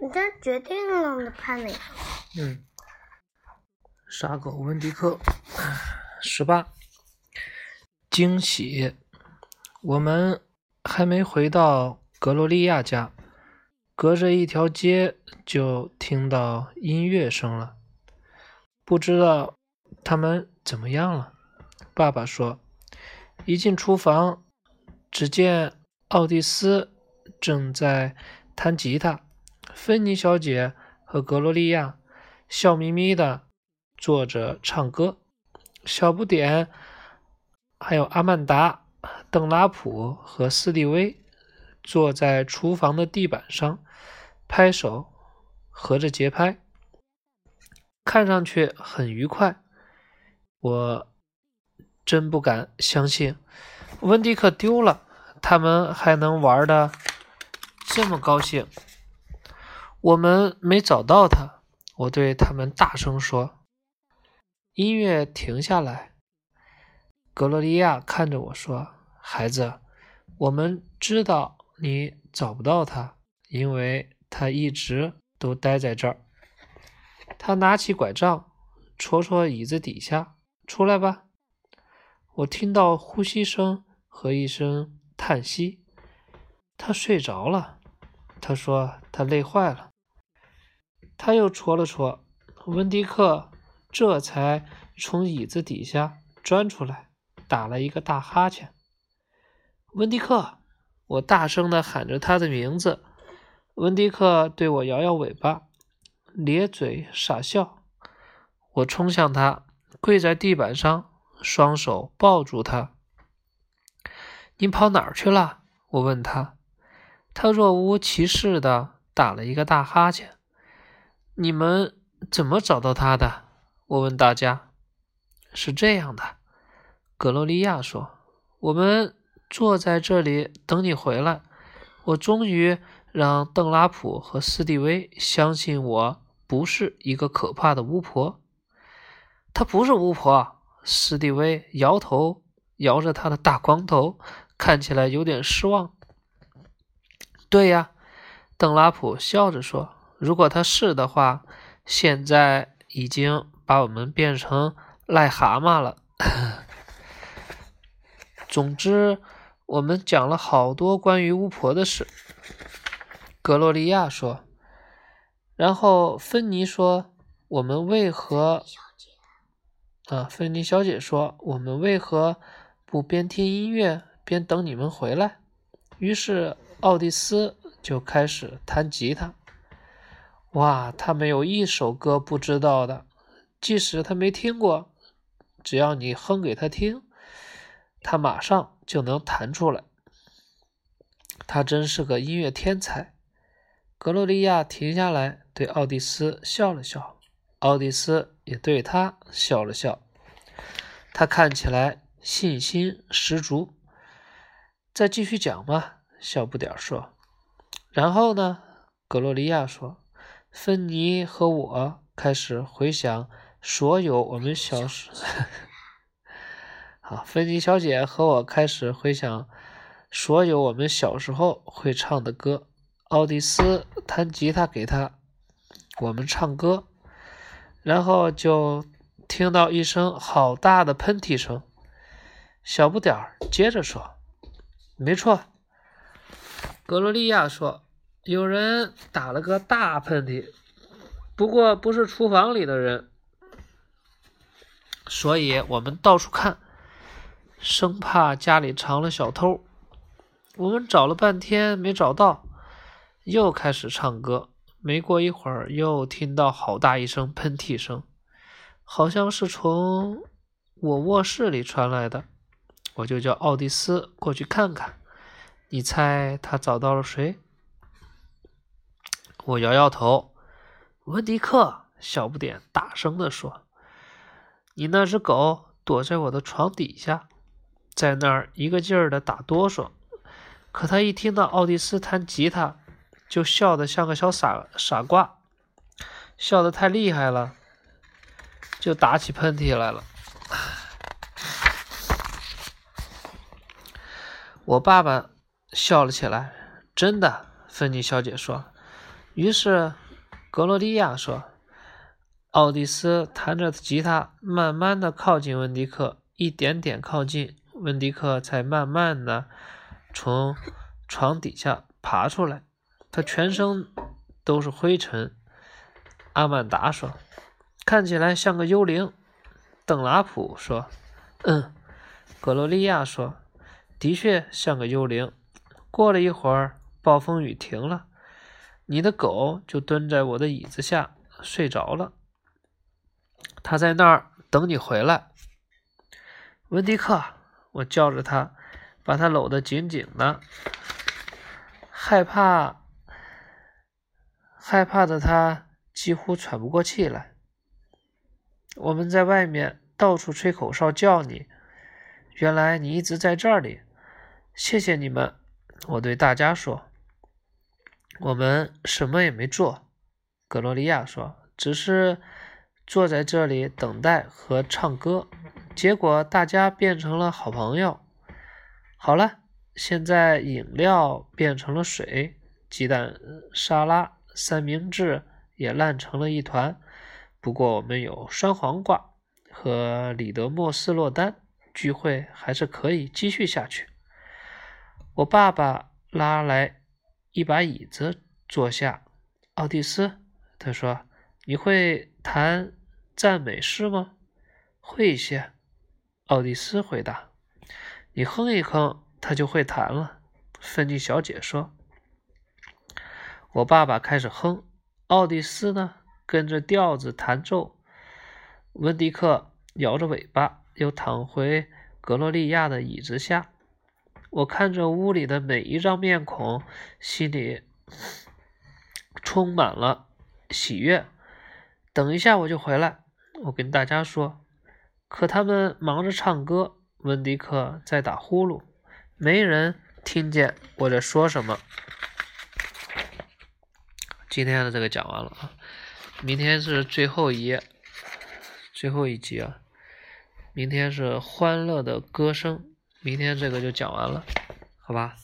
你这决定了的判哪个？嗯，傻狗温迪克，十八，惊喜！我们还没回到格罗利亚家，隔着一条街就听到音乐声了。不知道他们怎么样了。爸爸说，一进厨房，只见奥蒂斯正在弹吉他。芬妮小姐和格罗利亚笑眯眯的坐着唱歌，小不点还有阿曼达、邓拉普和斯蒂威坐在厨房的地板上拍手，合着节拍，看上去很愉快。我真不敢相信，温迪克丢了，他们还能玩的这么高兴。我们没找到他，我对他们大声说。音乐停下来，格洛利亚看着我说：“孩子，我们知道你找不到他，因为他一直都待在这儿。”他拿起拐杖，戳戳椅子底下，“出来吧！”我听到呼吸声和一声叹息。他睡着了。他说他累坏了。他又戳了戳，温迪克这才从椅子底下钻出来，打了一个大哈欠。温迪克，我大声地喊着他的名字。温迪克对我摇摇尾巴，咧嘴傻笑。我冲向他，跪在地板上，双手抱住他。你跑哪儿去了？我问他。他若无其事地打了一个大哈欠。你们怎么找到他的？我问大家。是这样的，格洛利亚说：“我们坐在这里等你回来。我终于让邓拉普和斯蒂威相信我不是一个可怕的巫婆。她不是巫婆。”斯蒂威摇头，摇着他的大光头，看起来有点失望。对呀，邓拉普笑着说。如果他是的话，现在已经把我们变成癞蛤蟆了。总之，我们讲了好多关于巫婆的事。格洛利亚说，然后芬妮说：“我们为何？”啊，芬妮小姐说：“我们为何不边听音乐边等你们回来？”于是奥蒂斯就开始弹吉他。哇，他没有一首歌不知道的，即使他没听过，只要你哼给他听，他马上就能弹出来。他真是个音乐天才。格洛利亚停下来对奥蒂斯笑了笑，奥蒂斯也对他笑了笑。他看起来信心十足。再继续讲吧，小不点说。然后呢，格洛利亚说。芬妮和我开始回想所有我们小时，好，芬妮小姐和我开始回想所有我们小时候会唱的歌。奥蒂斯弹吉他给他，我们唱歌，然后就听到一声好大的喷嚏声。小不点儿接着说：“没错。”格罗利亚说。有人打了个大喷嚏，不过不是厨房里的人，所以我们到处看，生怕家里藏了小偷。我们找了半天没找到，又开始唱歌。没过一会儿，又听到好大一声喷嚏声，好像是从我卧室里传来的。我就叫奥迪斯过去看看。你猜他找到了谁？我摇摇头，温迪克，小不点大声地说：“你那只狗躲在我的床底下，在那儿一个劲儿的打哆嗦。可他一听到奥蒂斯弹吉他，就笑得像个小傻傻瓜，笑得太厉害了，就打起喷嚏来了。”我爸爸笑了起来。真的，芬妮小姐说。于是格洛丽亚说：“奥蒂斯弹着吉他，慢慢的靠近温迪克，一点点靠近，温迪克才慢慢的从床底下爬出来。他全身都是灰尘。”阿曼达说：“看起来像个幽灵。”邓拉普说：“嗯。”格罗利亚说：“的确像个幽灵。”过了一会儿，暴风雨停了，你的狗就蹲在我的椅子下睡着了。它在那儿等你回来。温迪克，我叫着它，把它搂得紧紧的，害怕，害怕的他几乎喘不过气来。我们在外面到处吹口哨叫你，原来你一直在这里。谢谢你们。我对大家说：“我们什么也没做。”格罗利亚说：“只是坐在这里等待和唱歌。结果大家变成了好朋友。好了，现在饮料变成了水，鸡蛋沙拉、三明治也烂成了一团。不过我们有酸黄瓜和里德莫斯洛丹，聚会还是可以继续下去。”我爸爸拉来一把椅子坐下。奥蒂斯，他说：“你会弹赞美诗吗？”“会一些。”奥蒂斯回答。“你哼一哼，他就会弹了。”芬妮小姐说。我爸爸开始哼，奥蒂斯呢跟着调子弹奏。温迪克摇着尾巴，又躺回格洛利亚的椅子下。我看着屋里的每一张面孔，心里充满了喜悦。等一下我就回来，我跟大家说。可他们忙着唱歌，温迪克在打呼噜，没人听见我在说什么。今天的这个讲完了啊，明天是最后一页，最后一集啊。明天是欢乐的歌声。明天这个就讲完了，好吧。